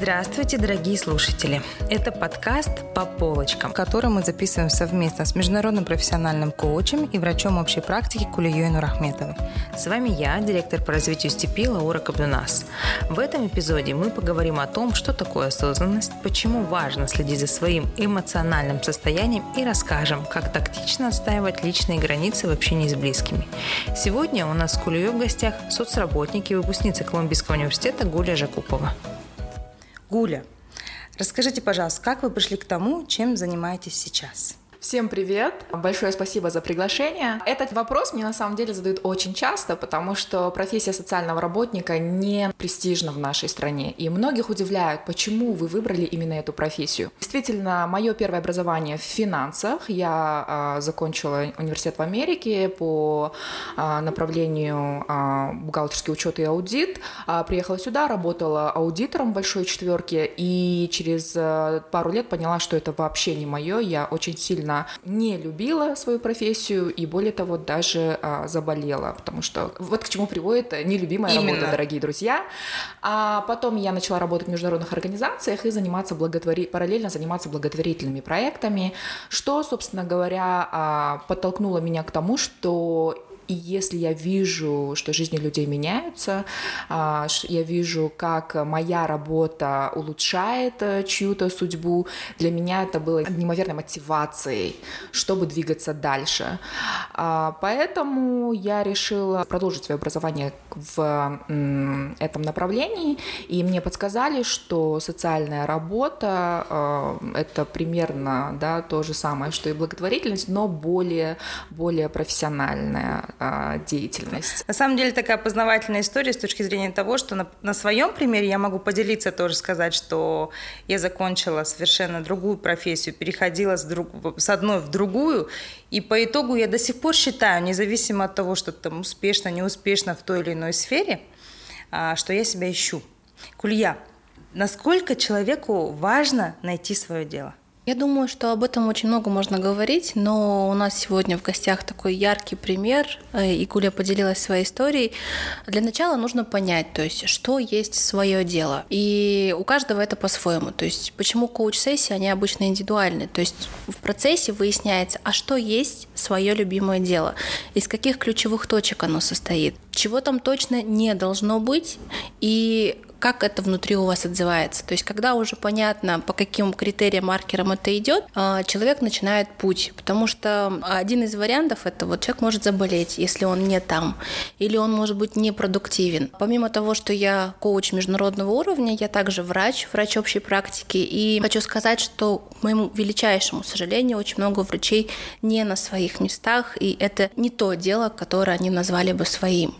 Здравствуйте, дорогие слушатели! Это подкаст «По полочкам», который мы записываем совместно с международным профессиональным коучем и врачом общей практики Кулией Нурахметовой. С вами я, директор по развитию степи Лаура Кабдунас. В этом эпизоде мы поговорим о том, что такое осознанность, почему важно следить за своим эмоциональным состоянием и расскажем, как тактично отстаивать личные границы в общении с близкими. Сегодня у нас с Кулией в гостях соцработник и выпускница Колумбийского университета Гуля Жакупова. Гуля, расскажите, пожалуйста, как вы пришли к тому, чем занимаетесь сейчас? Всем привет! Большое спасибо за приглашение. Этот вопрос мне на самом деле задают очень часто, потому что профессия социального работника не престижна в нашей стране. И многих удивляют, почему вы выбрали именно эту профессию. Действительно, мое первое образование в финансах. Я э, закончила университет в Америке по э, направлению э, бухгалтерский учет и аудит. Э, приехала сюда, работала аудитором большой четверке и через э, пару лет поняла, что это вообще не мое. Я очень сильно сильно не любила свою профессию и, более того, даже а, заболела, потому что вот к чему приводит нелюбимая Именно. работа, дорогие друзья. А потом я начала работать в международных организациях и заниматься благотвори... параллельно заниматься благотворительными проектами, что, собственно говоря, а, подтолкнуло меня к тому, что и если я вижу, что жизни людей меняются, а, я вижу, как моя работа улучшает э, чью-то судьбу, для меня это было неимоверной мотивацией, чтобы двигаться дальше. А, поэтому я решила продолжить свое образование в этом направлении, и мне подсказали, что социальная работа э, — это примерно да, то же самое, что и благотворительность, но более, более профессиональная а, деятельность. На самом деле такая познавательная история с точки зрения того, что на, на своем примере я могу поделиться тоже сказать, что я закончила совершенно другую профессию, переходила с, друг, с одной в другую, и по итогу я до сих пор считаю, независимо от того, что там успешно, неуспешно в той или иной сфере, а, что я себя ищу. Кулья, насколько человеку важно найти свое дело? Я думаю, что об этом очень много можно говорить, но у нас сегодня в гостях такой яркий пример, э, и Гуля поделилась своей историей. Для начала нужно понять, то есть, что есть свое дело. И у каждого это по-своему. То есть, почему коуч-сессии, они обычно индивидуальны. То есть, в процессе выясняется, а что есть свое любимое дело, из каких ключевых точек оно состоит, чего там точно не должно быть, и как это внутри у вас отзывается. То есть, когда уже понятно, по каким критериям, маркерам это идет, а, человек начинает путь. Потому что один из вариантов это вот человек может заболеть, если он не там, или он может быть непродуктивен. Помимо того, что я коуч международного уровня, я также врач, врач общей практики. И хочу сказать, что к моему величайшему сожалению, очень много врачей не на своих местах, и это не то дело, которое они назвали бы своим.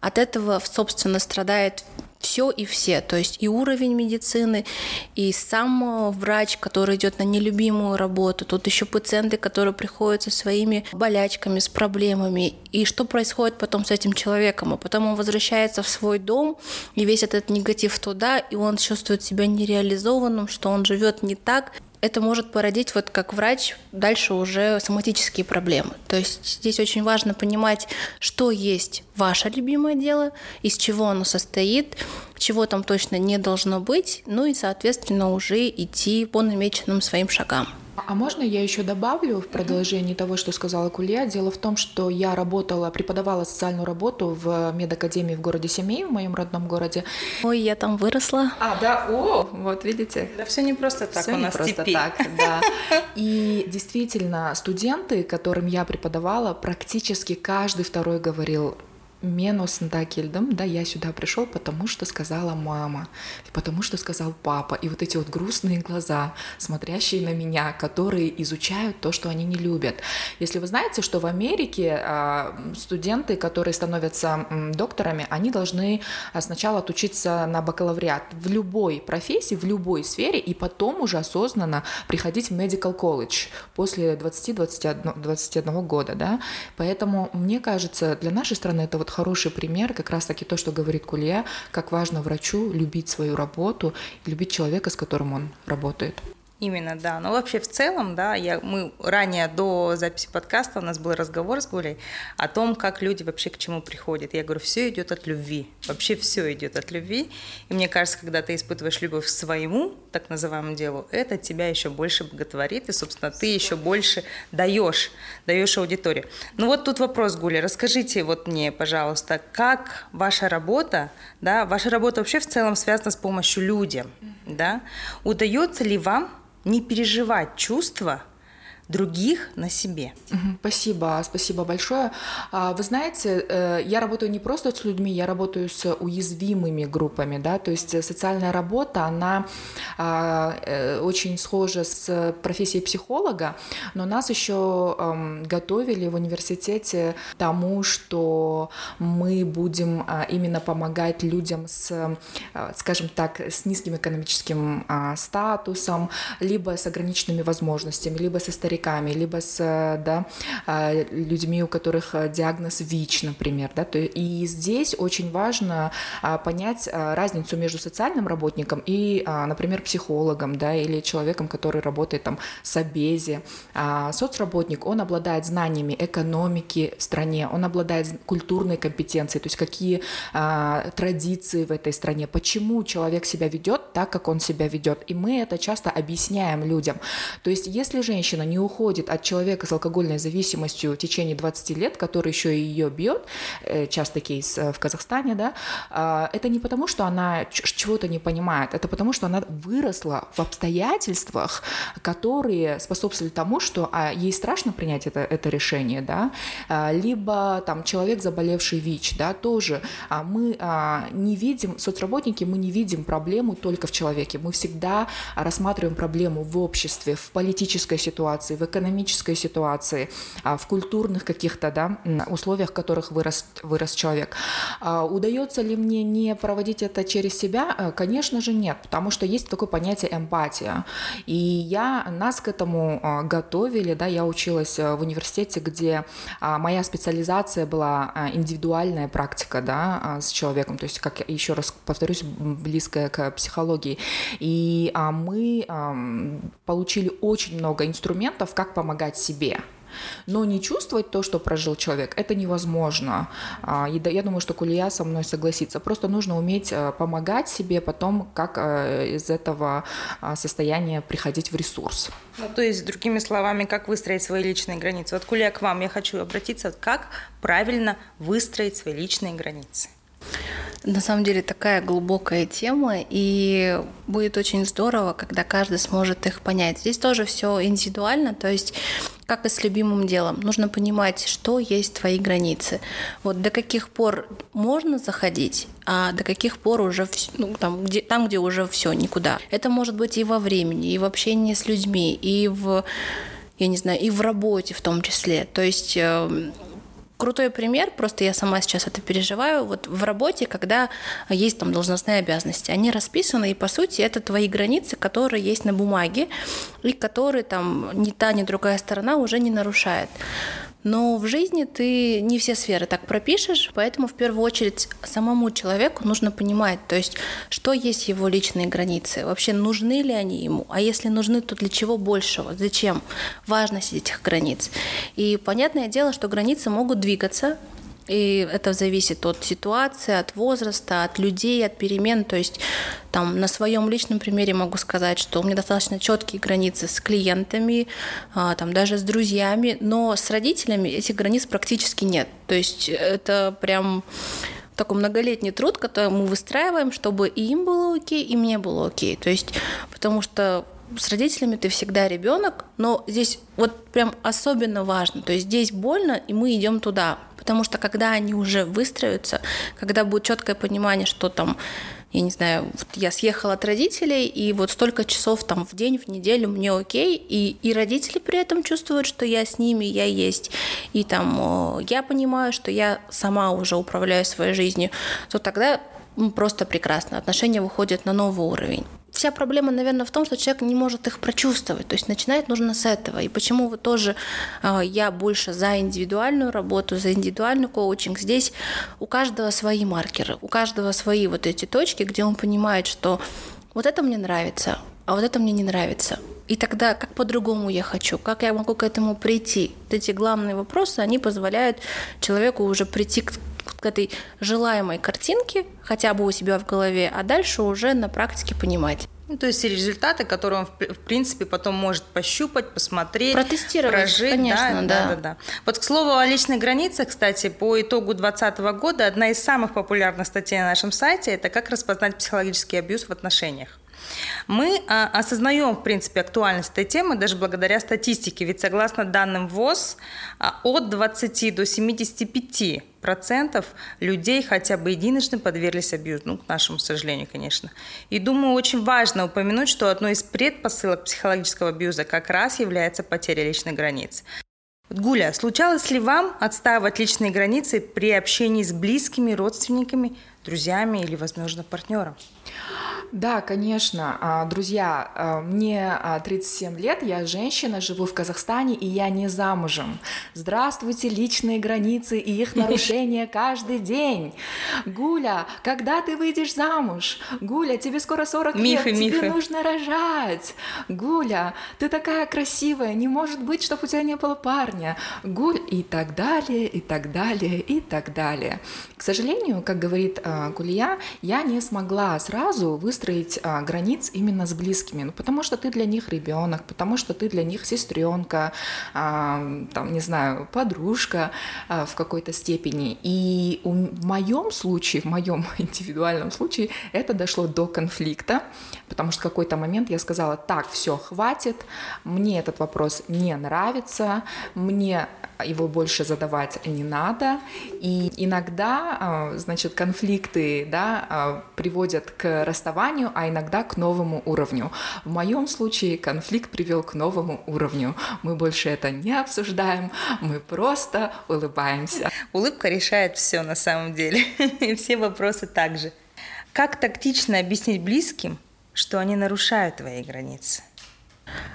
От этого, собственно, страдает все и все, то есть и уровень медицины, и сам врач, который идет на нелюбимую работу, тут еще пациенты, которые приходят со своими болячками, с проблемами, и что происходит потом с этим человеком, а потом он возвращается в свой дом, и весь этот негатив туда, и он чувствует себя нереализованным, что он живет не так, это может породить, вот как врач, дальше уже соматические проблемы. То есть здесь очень важно понимать, что есть ваше любимое дело, из чего оно состоит, чего там точно не должно быть, ну и, соответственно, уже идти по намеченным своим шагам. А можно я еще добавлю в продолжении того, что сказала Кулья? Дело в том, что я работала, преподавала социальную работу в медакадемии в городе Семей, в моем родном городе. Ой, я там выросла. А, да, о, вот видите. Да все не просто так все у нас просто теперь. так, да. И действительно, студенты, которым я преподавала, практически каждый второй говорил, Менус Дакельдом, да, я сюда пришел, потому что сказала мама, потому что сказал папа. И вот эти вот грустные глаза, смотрящие на меня, которые изучают то, что они не любят. Если вы знаете, что в Америке а, студенты, которые становятся докторами, они должны а, сначала отучиться на бакалавриат в любой профессии, в любой сфере, и потом уже осознанно приходить в medical college после 20-21 21 года, да. Поэтому, мне кажется, для нашей страны это вот хороший пример, как раз-таки то, что говорит Кулья, как важно врачу любить свою работу, любить человека, с которым он работает. Именно, да. Но вообще в целом, да, я, мы ранее до записи подкаста у нас был разговор с Гулей о том, как люди вообще к чему приходят. Я говорю, все идет от любви. Вообще все идет от любви. И мне кажется, когда ты испытываешь любовь к своему, так называемому делу, это тебя еще больше боготворит, и, собственно, ты еще больше даешь, даешь аудитории. Ну вот тут вопрос, Гуля, расскажите вот мне, пожалуйста, как ваша работа, да, ваша работа вообще в целом связана с помощью людям, да? Удается ли вам не переживать чувства других на себе. Спасибо, спасибо большое. А, вы знаете, э, я работаю не просто с людьми, я работаю с уязвимыми группами, да, то есть социальная работа, она а, э, очень схожа с профессией психолога, но нас еще готовили в университете тому, что мы будем а, именно помогать людям с, скажем так, с низким экономическим статусом, либо с ограниченными возможностями, либо со стариками стариками, либо с да, а, людьми, у которых а, диагноз ВИЧ, например. Да, и здесь очень важно а, понять разницу между социальным работником и, например, психологом да, или человеком, который работает там, с обези. Соцработник, он обладает знаниями экономики в стране, он обладает культурной компетенцией, то есть какие традиции в этой стране, почему человек себя ведет так, как он себя ведет. И мы это часто объясняем людям. То есть если женщина не уходит от человека с алкогольной зависимостью в течение 20 лет, который еще и ее бьет, э, часто кейс э, в Казахстане, да, а, это не потому, что она чего-то не понимает, это потому, что она выросла в обстоятельствах, которые способствовали тому, что а, ей страшно принять это, это решение, да, а, либо там человек, заболевший ВИЧ, да, тоже мы не видим, соцработники, мы не видим проблему только в человеке, мы всегда рассматриваем проблему в обществе, в политической ситуации, в экономической ситуации, а, в культурных каких-то да, условиях, в которых вырос, вырос человек. А, удается ли мне не проводить это через себя? Э, конечно же нет, потому что есть такое понятие эмпатия. И я, нас к этому а, готовили, да, я училась э, в университете, где моя специализация была индивидуальная практика да, с человеком, то есть, как еще раз повторюсь, близкая к психологии. И мы получили очень много инструментов, вариантов, как помогать себе. Но не чувствовать то, что прожил человек, это невозможно. А, и я думаю, что Кулия со мной согласится. Просто нужно уметь э, помогать себе потом, как э, из этого а, состояния приходить в ресурс. Ну, то есть, другими словами, как выстроить свои личные границы. Вот, Кулия, к вам я хочу обратиться, как правильно выстроить свои личные границы. На самом деле такая глубокая тема, и будет очень здорово, когда каждый сможет их понять. Здесь тоже все индивидуально, то есть как и с любимым делом, нужно понимать, что есть твои границы. Вот до каких пор можно заходить, а до каких пор уже ну, там, где, там, где уже все, никуда. Это может быть и во времени, и в общении с людьми, и в я не знаю, и в работе в том числе. То есть эм, Крутой пример, просто я сама сейчас это переживаю, вот в работе, когда есть там должностные обязанности, они расписаны, и по сути это твои границы, которые есть на бумаге, и которые там ни та, ни другая сторона уже не нарушает. Но в жизни ты не все сферы так пропишешь, поэтому в первую очередь самому человеку нужно понимать, то есть что есть его личные границы, вообще нужны ли они ему, а если нужны, то для чего большего, зачем, важность этих границ. И понятное дело, что границы могут двигаться, и это зависит от ситуации, от возраста, от людей, от перемен. То есть там на своем личном примере могу сказать, что у меня достаточно четкие границы с клиентами, а, там даже с друзьями, но с родителями этих границ практически нет. То есть это прям такой многолетний труд, который мы выстраиваем, чтобы и им было окей, и мне было окей. То есть, потому что с родителями ты всегда ребенок, но здесь вот прям особенно важно. То есть здесь больно, и мы идем туда. Потому что когда они уже выстроятся, когда будет четкое понимание, что там я не знаю, вот я съехала от родителей, и вот столько часов там в день, в неделю мне окей, и, и родители при этом чувствуют, что я с ними, я есть, и там я понимаю, что я сама уже управляю своей жизнью, то тогда просто прекрасно. Отношения выходят на новый уровень вся проблема, наверное, в том, что человек не может их прочувствовать. То есть начинать нужно с этого. И почему вы тоже э, я больше за индивидуальную работу, за индивидуальный коучинг. Здесь у каждого свои маркеры, у каждого свои вот эти точки, где он понимает, что вот это мне нравится, а вот это мне не нравится. И тогда как по-другому я хочу, как я могу к этому прийти? Вот эти главные вопросы, они позволяют человеку уже прийти к к этой желаемой картинке, хотя бы у себя в голове, а дальше уже на практике понимать. Ну, то есть результаты, которые он, в принципе, потом может пощупать, посмотреть, протестировать, прожить. конечно, да, да. да, да, Вот, к слову, о личной границе, кстати, по итогу 2020 года одна из самых популярных статей на нашем сайте – это «Как распознать психологический абьюз в отношениях». Мы а, осознаем, в принципе, актуальность этой темы даже благодаря статистике, ведь согласно данным ВОЗ, а, от 20 до 75 процентов людей хотя бы единожды подверглись абьюзу, ну, к нашему сожалению, конечно. И думаю, очень важно упомянуть, что одной из предпосылок психологического абьюза как раз является потеря личной границы. Гуля, случалось ли вам отстаивать личные границы при общении с близкими, родственниками, друзьями или, возможно, партнером? Да, конечно. А, друзья, а, мне 37 а, лет, я женщина, живу в Казахстане, и я не замужем. Здравствуйте, личные границы и их нарушения каждый день. Гуля, когда ты выйдешь замуж? Гуля, тебе скоро 40 мифы, лет, мифы. тебе нужно рожать. Гуля, ты такая красивая, не может быть, чтобы у тебя не было парня. Гуль, и так далее, и так далее, и так далее. К сожалению, как говорит Гулья, я не смогла сразу выстроить выстроить а, границ именно с близкими, ну, потому что ты для них ребенок, потому что ты для них сестренка, а, там, не знаю, подружка а, в какой-то степени. И у, в моем случае, в моем индивидуальном случае, это дошло до конфликта, потому что в какой-то момент я сказала, так, все, хватит, мне этот вопрос не нравится, мне его больше задавать не надо. И иногда, а, значит, конфликты да, а, приводят к расставанию, а иногда к новому уровню. В моем случае конфликт привел к новому уровню. Мы больше это не обсуждаем, мы просто улыбаемся. Улыбка решает все на самом деле, и все вопросы также. Как тактично объяснить близким, что они нарушают твои границы?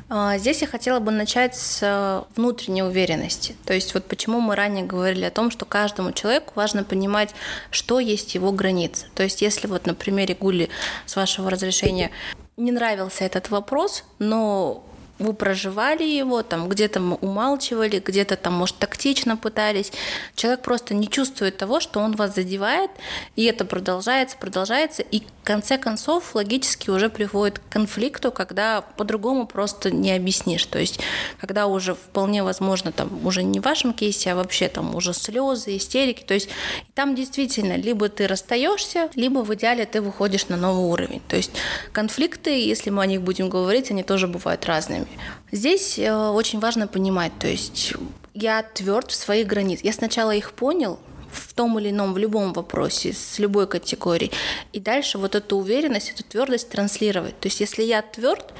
А, здесь я хотела бы начать с э, внутренней уверенности. То есть вот почему мы ранее говорили о том, что каждому человеку важно понимать, что есть его границы. То есть если вот на примере Гули, с вашего разрешения, не нравился этот вопрос, но вы проживали его, там где-то умалчивали, где-то там, может, тактично пытались. Человек просто не чувствует того, что он вас задевает, и это продолжается, продолжается, и конце концов логически уже приходит к конфликту, когда по-другому просто не объяснишь. То есть, когда уже вполне возможно, там, уже не в вашем кейсе, а вообще там уже слезы, истерики. То есть, там действительно либо ты расстаешься, либо в идеале ты выходишь на новый уровень. То есть, конфликты, если мы о них будем говорить, они тоже бывают разными. Здесь э, очень важно понимать, то есть я тверд в своих границах. Я сначала их понял, в том или ином, в любом вопросе, с любой категорией. И дальше вот эту уверенность, эту твердость транслировать. То есть если я тверд,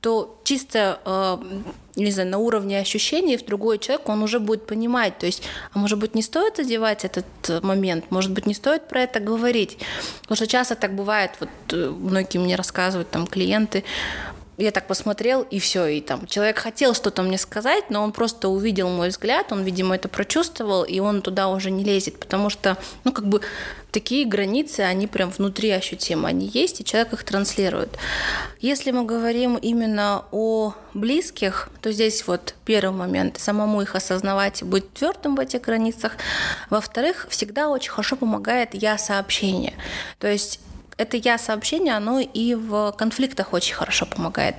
то чисто, э, не знаю, на уровне ощущений в другой человек он уже будет понимать. То есть, а может быть, не стоит задевать этот момент, может быть, не стоит про это говорить. Потому что часто так бывает, вот э, многие мне рассказывают, там, клиенты, я так посмотрел, и все, и там человек хотел что-то мне сказать, но он просто увидел мой взгляд, он, видимо, это прочувствовал, и он туда уже не лезет, потому что, ну, как бы такие границы, они прям внутри ощутимы, они есть, и человек их транслирует. Если мы говорим именно о близких, то здесь вот первый момент, самому их осознавать быть твердым в этих границах. Во-вторых, всегда очень хорошо помогает я-сообщение. То есть это я сообщение, оно и в конфликтах очень хорошо помогает.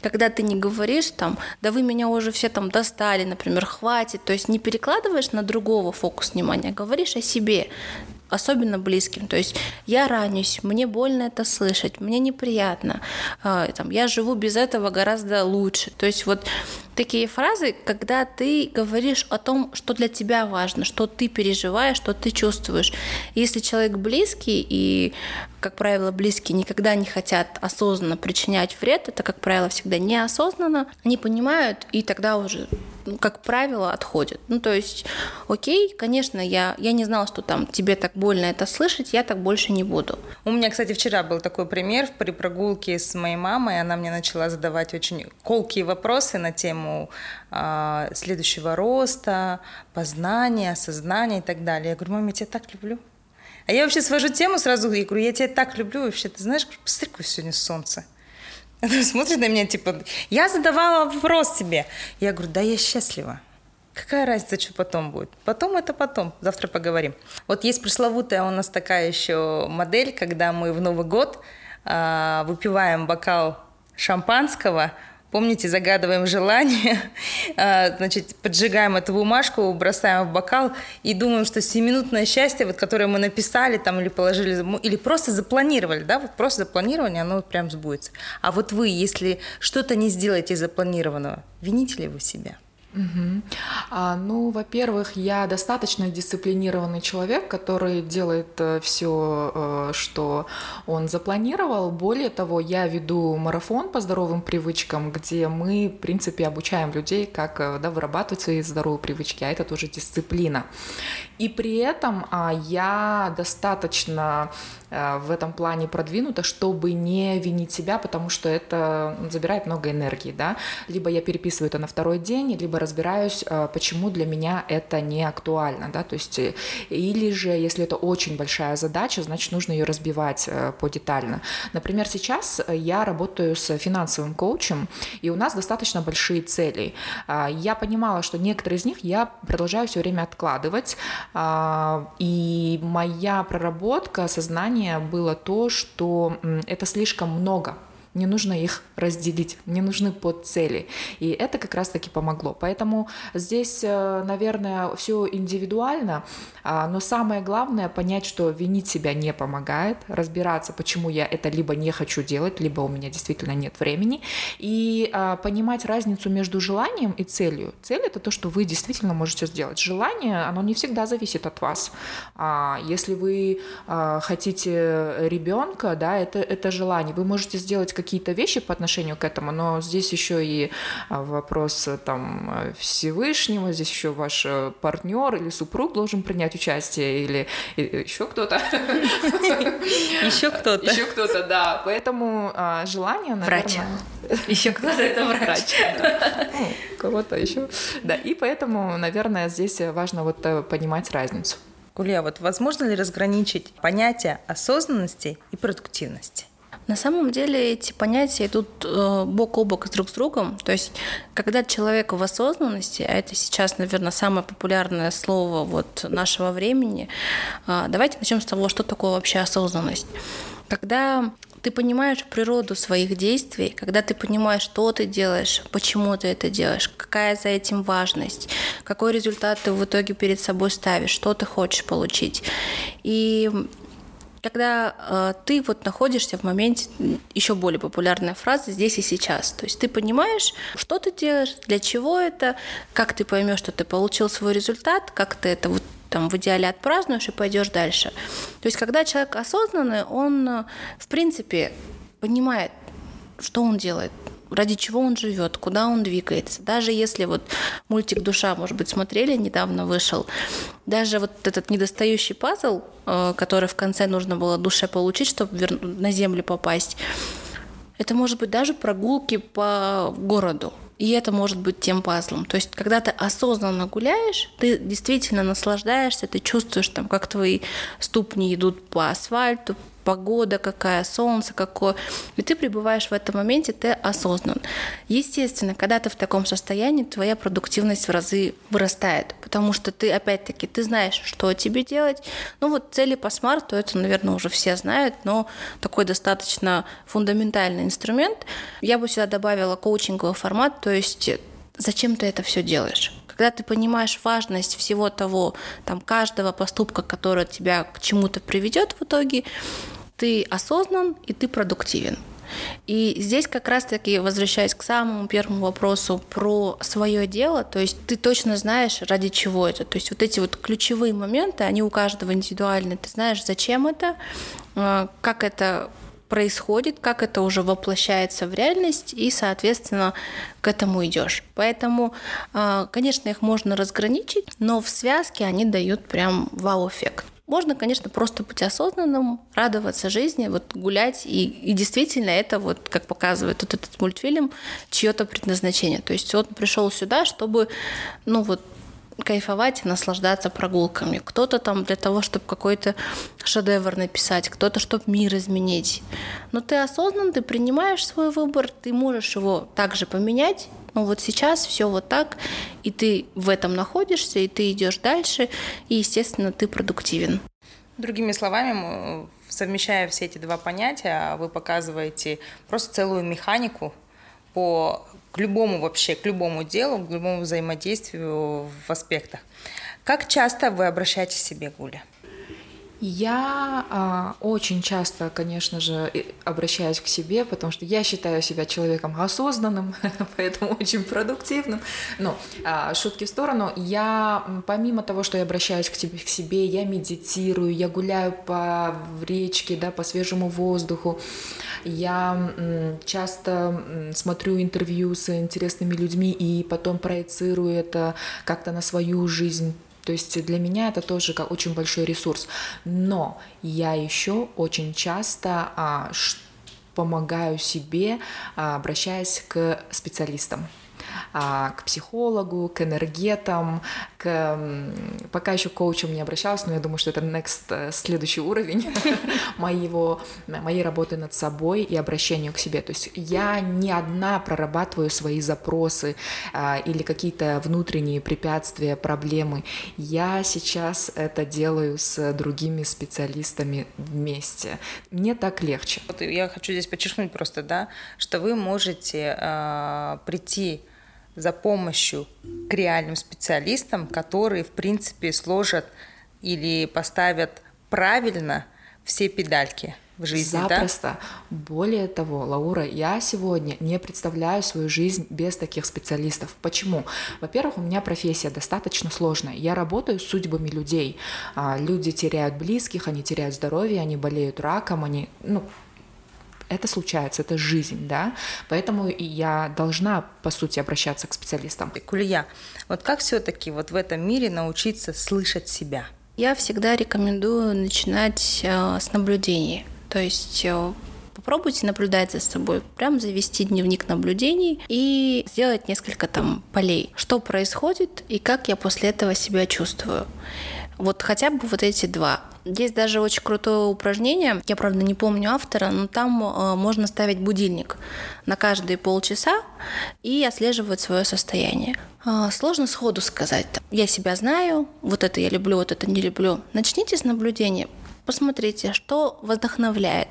Когда ты не говоришь там, да вы меня уже все там достали, например, хватит, то есть не перекладываешь на другого фокус внимания, а говоришь о себе особенно близким. То есть я ранюсь, мне больно это слышать, мне неприятно, а, там, я живу без этого гораздо лучше. То есть вот такие фразы, когда ты говоришь о том, что для тебя важно, что ты переживаешь, что ты чувствуешь. Если человек близкий, и, как правило, близкие никогда не хотят осознанно причинять вред, это, как правило, всегда неосознанно, они понимают, и тогда уже как правило, отходят. Ну, то есть, окей, конечно, я, я не знала, что там тебе так больно это слышать, я так больше не буду. У меня, кстати, вчера был такой пример при прогулке с моей мамой, она мне начала задавать очень колкие вопросы на тему э, следующего роста, познания, осознания и так далее. Я говорю, мама, я тебя так люблю. А я вообще свожу тему сразу, я говорю, я тебя так люблю вообще, ты знаешь, посмотри, какое сегодня солнце. Она смотрит на меня, типа, я задавала вопрос тебе. Я говорю, да я счастлива. Какая разница, что потом будет? Потом это потом. Завтра поговорим. Вот есть пресловутая у нас такая еще модель, когда мы в Новый год э, выпиваем бокал шампанского, Помните, загадываем желание, а, значит, поджигаем эту бумажку, бросаем в бокал и думаем, что семинутное счастье, вот, которое мы написали там или положили, или просто запланировали, да, вот просто запланирование, оно прям сбудется. А вот вы, если что-то не сделаете запланированного, вините ли вы себя? Угу. А, ну, во-первых, я достаточно дисциплинированный человек, который делает э, все, э, что он запланировал. Более того, я веду марафон по здоровым привычкам, где мы, в принципе, обучаем людей, как э, да, вырабатывать свои здоровые привычки, а это тоже дисциплина. И при этом а, я достаточно Э, в этом плане продвинута, чтобы не винить себя, потому что это забирает много энергии, да. Либо я переписываю это на второй день, либо разбираюсь, э, почему для меня это не актуально, да, то есть э, или же, если это очень большая задача, значит, нужно ее разбивать подетально. Например, сейчас я работаю с финансовым коучем, и у нас достаточно большие цели. Я понимала, что некоторые из них я продолжаю все время откладывать, и моя проработка сознания было то, что это слишком много не нужно их разделить, не нужны подцели. И это как раз-таки помогло. Поэтому здесь, э, наверное, все индивидуально, а, но самое главное понять, что винить себя не помогает, разбираться, почему я это либо не хочу делать, либо у меня действительно нет времени, и а, понимать разницу между желанием и целью. Цель — это то, что вы действительно можете сделать. Желание, оно не всегда зависит от вас. А, если вы хотите ребенка, да, это, это желание. Вы можете сделать какие-то вещи по отношению к этому, но здесь еще и а, вопрос э, там э, Всевышнего, здесь еще ваш э, партнер или супруг должен принять участие, или еще кто-то. Еще кто-то. Еще кто-то, да. Поэтому а, желание, наверное... Врач. Еще кто-то это врач. Кого-то еще. Да, и поэтому, наверное, здесь важно вот понимать разницу. Кулия, вот возможно ли разграничить понятие осознанности и продуктивности? На самом деле эти понятия идут э, бок о бок друг с другом. То есть, когда человек в осознанности, а это сейчас, наверное, самое популярное слово вот нашего времени, э, давайте начнем с того, что такое вообще осознанность. Когда ты понимаешь природу своих действий, когда ты понимаешь, что ты делаешь, почему ты это делаешь, какая за этим важность, какой результат ты в итоге перед собой ставишь, что ты хочешь получить. И когда э, ты вот находишься в моменте, еще более популярная фраза «здесь и сейчас». То есть ты понимаешь, что ты делаешь, для чего это, как ты поймешь, что ты получил свой результат, как ты это вот там в идеале отпразднуешь и пойдешь дальше. То есть когда человек осознанный, он э, в принципе понимает, что он делает, ради чего он живет, куда он двигается. Даже если вот мультик «Душа», может быть, смотрели, недавно вышел, даже вот этот недостающий пазл, э, который в конце нужно было душе получить, чтобы на землю попасть, это может быть даже прогулки по городу. И это может быть тем пазлом. То есть, когда ты осознанно гуляешь, ты действительно наслаждаешься, ты чувствуешь, там, как твои ступни идут по асфальту, погода какая, солнце какое, и ты пребываешь в этом моменте, ты осознан. Естественно, когда ты в таком состоянии, твоя продуктивность в разы вырастает, потому что ты, опять-таки, ты знаешь, что тебе делать. Ну вот цели по смарту, это, наверное, уже все знают, но такой достаточно фундаментальный инструмент. Я бы сюда добавила коучинговый формат, то есть зачем ты это все делаешь? Когда ты понимаешь важность всего того, там, каждого поступка, который тебя к чему-то приведет в итоге, ты осознан и ты продуктивен. И здесь как раз-таки возвращаясь к самому первому вопросу про свое дело, то есть ты точно знаешь, ради чего это. То есть вот эти вот ключевые моменты, они у каждого индивидуальны. Ты знаешь, зачем это, а, как это происходит, как это уже воплощается в реальность, и, соответственно, к этому идешь. Поэтому, а, конечно, их можно разграничить, но в связке они дают прям вау-эффект. Можно, конечно, просто быть осознанным, радоваться жизни, вот гулять, и, и действительно это, вот, как показывает вот этот мультфильм, чье-то предназначение. То есть он пришел сюда, чтобы, ну вот, кайфовать наслаждаться прогулками, кто-то там для того, чтобы какой-то шедевр написать, кто-то, чтобы мир изменить. Но ты осознан, ты принимаешь свой выбор, ты можешь его также поменять, но вот сейчас все вот так, и ты в этом находишься, и ты идешь дальше, и, естественно, ты продуктивен. Другими словами, совмещая все эти два понятия, вы показываете просто целую механику по к любому вообще, к любому делу, к любому взаимодействию в аспектах. Как часто вы обращаетесь к себе, Гуля? Я а, очень часто, конечно же, обращаюсь к себе, потому что я считаю себя человеком осознанным, поэтому очень продуктивным. Но а, шутки в сторону. Я, помимо того, что я обращаюсь к, тебе, к себе, я медитирую, я гуляю по речке, да, по свежему воздуху. Я м, часто м, смотрю интервью с интересными людьми и потом проецирую это как-то на свою жизнь то есть для меня это тоже как очень большой ресурс. Но я еще очень часто а, помогаю себе, а, обращаясь к специалистам. А, к психологу, к энергетам, к... Пока еще к коучам не обращалась, но я думаю, что это next, э, следующий уровень моего, моей работы над собой и обращению к себе. То есть я не одна прорабатываю свои запросы а, или какие-то внутренние препятствия, проблемы. Я сейчас это делаю с другими специалистами вместе. Мне так легче. Вот я хочу здесь подчеркнуть просто, да, что вы можете э, прийти за помощью к реальным специалистам, которые, в принципе, сложат или поставят правильно все педальки в жизни, Запросто. Да? Более того, Лаура, я сегодня не представляю свою жизнь без таких специалистов. Почему? Во-первых, у меня профессия достаточно сложная. Я работаю с судьбами людей. А, люди теряют близких, они теряют здоровье, они болеют раком, они, ну, это случается, это жизнь, да, поэтому я должна, по сути, обращаться к специалистам. Кулия, вот как все-таки вот в этом мире научиться слышать себя? Я всегда рекомендую начинать э, с наблюдений, то есть э, попробуйте наблюдать за собой, прям завести дневник наблюдений и сделать несколько там полей, что происходит и как я после этого себя чувствую. Вот хотя бы вот эти два. Есть даже очень крутое упражнение, я, правда, не помню автора, но там э, можно ставить будильник на каждые полчаса и отслеживать свое состояние. Э, сложно сходу сказать, я себя знаю, вот это я люблю, вот это не люблю. Начните с наблюдения, посмотрите, что вдохновляет.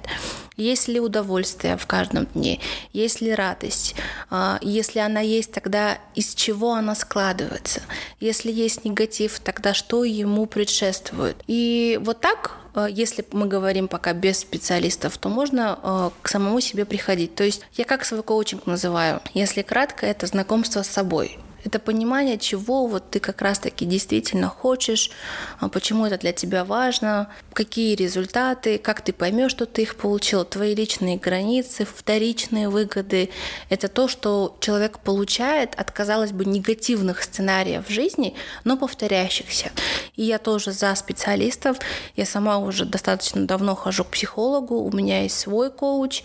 Есть ли удовольствие в каждом дне, есть ли радость. А, если она есть, тогда из чего она складывается. Если есть негатив, тогда что ему предшествует. И вот так а, если мы говорим пока без специалистов, то можно а, к самому себе приходить. То есть я как свой коучинг называю? Если кратко, это знакомство с собой. Это понимание, чего вот ты как раз-таки действительно хочешь, а, почему это для тебя важно, какие результаты, как ты поймешь, что ты их получил, твои личные границы, вторичные выгоды. Это то, что человек получает от, казалось бы, негативных сценариев в жизни, но повторяющихся. И я тоже за специалистов. Я сама уже достаточно давно хожу к психологу, у меня есть свой коуч.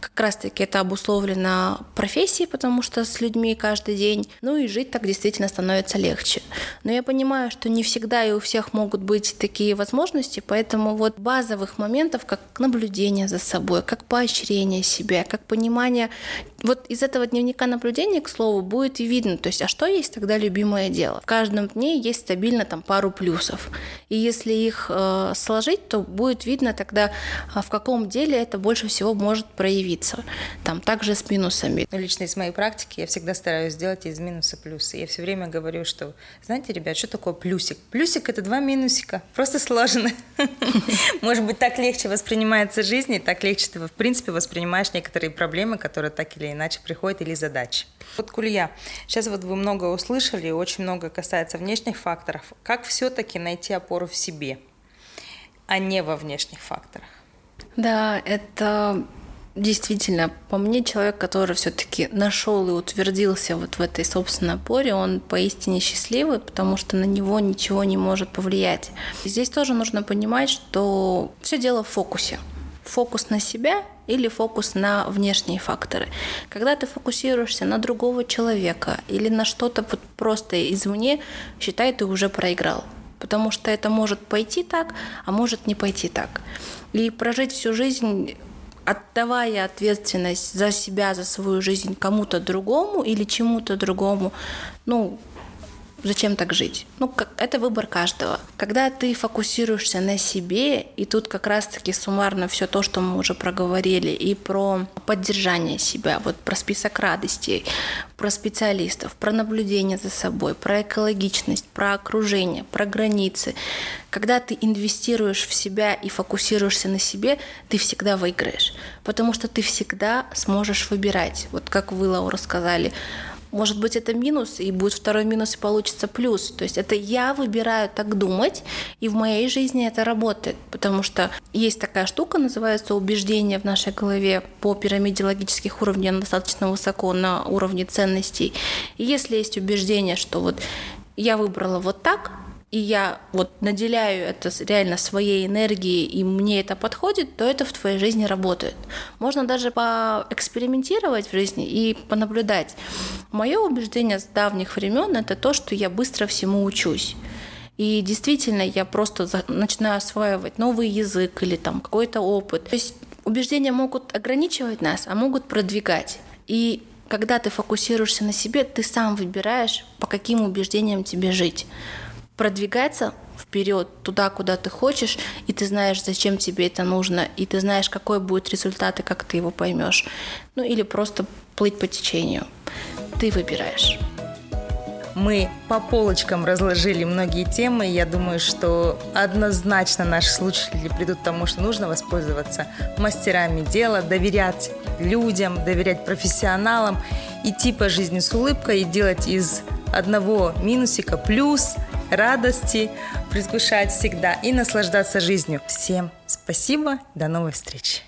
Как раз-таки это обусловлено профессией, потому что с людьми каждый день. Ну и жить так действительно становится легче. Но я понимаю, что не всегда и у всех могут быть такие возможности, поэтому вот базовых моментов, как наблюдение за собой, как поощрение себя, как понимание, вот из этого дневника наблюдения, к слову, будет и видно, то есть, а что есть тогда любимое дело? В каждом дне есть стабильно там пару плюсов. И если их э, сложить, то будет видно тогда, а, в каком деле это больше всего может проявиться. Там также с минусами. Лично из моей практики я всегда стараюсь сделать из минуса плюсы. Я все время говорю, что, знаете, ребят, что такое плюсик? Плюсик – это два минусика, просто сложно. Может быть, так легче воспринимается жизнь, и так легче ты, в принципе, воспринимаешь некоторые проблемы, которые так или иначе приходят, или задачи. Вот, Кулья, сейчас вот вы много услышали, очень много касается внешних факторов. Как все-таки найти опору в себе, а не во внешних факторах? Да, это Действительно, по мне, человек, который все-таки нашел и утвердился вот в этой собственной опоре, он поистине счастливый, потому что на него ничего не может повлиять. Здесь тоже нужно понимать, что все дело в фокусе. фокус на себя или фокус на внешние факторы. Когда ты фокусируешься на другого человека или на что-то вот просто извне, считай, ты уже проиграл. Потому что это может пойти так, а может не пойти так. И прожить всю жизнь отдавая ответственность за себя, за свою жизнь кому-то другому или чему-то другому, ну, зачем так жить? Ну, как, это выбор каждого. Когда ты фокусируешься на себе, и тут как раз-таки суммарно все то, что мы уже проговорили, и про поддержание себя, вот про список радостей, про специалистов, про наблюдение за собой, про экологичность, про окружение, про границы. Когда ты инвестируешь в себя и фокусируешься на себе, ты всегда выиграешь, потому что ты всегда сможешь выбирать. Вот как вы, Лаура, сказали, может быть, это минус, и будет второй минус, и получится плюс. То есть это я выбираю так думать, и в моей жизни это работает. Потому что есть такая штука, называется убеждение в нашей голове по пирамиде логических уровней, она достаточно высоко на уровне ценностей. И если есть убеждение, что вот я выбрала вот так, и я вот наделяю это реально своей энергией, и мне это подходит, то это в твоей жизни работает. Можно даже поэкспериментировать в жизни и понаблюдать. Мое убеждение с давних времен это то, что я быстро всему учусь. И действительно, я просто начинаю осваивать новый язык или там какой-то опыт. То есть убеждения могут ограничивать нас, а могут продвигать. И когда ты фокусируешься на себе, ты сам выбираешь, по каким убеждениям тебе жить продвигаться вперед туда, куда ты хочешь, и ты знаешь, зачем тебе это нужно, и ты знаешь, какой будет результат и как ты его поймешь. Ну или просто плыть по течению. Ты выбираешь. Мы по полочкам разложили многие темы. Я думаю, что однозначно наши слушатели придут к тому, что нужно воспользоваться мастерами дела, доверять людям, доверять профессионалам, идти по жизни с улыбкой и делать из одного минусика плюс – радости предвкушать всегда и наслаждаться жизнью. Всем спасибо, до новой встречи.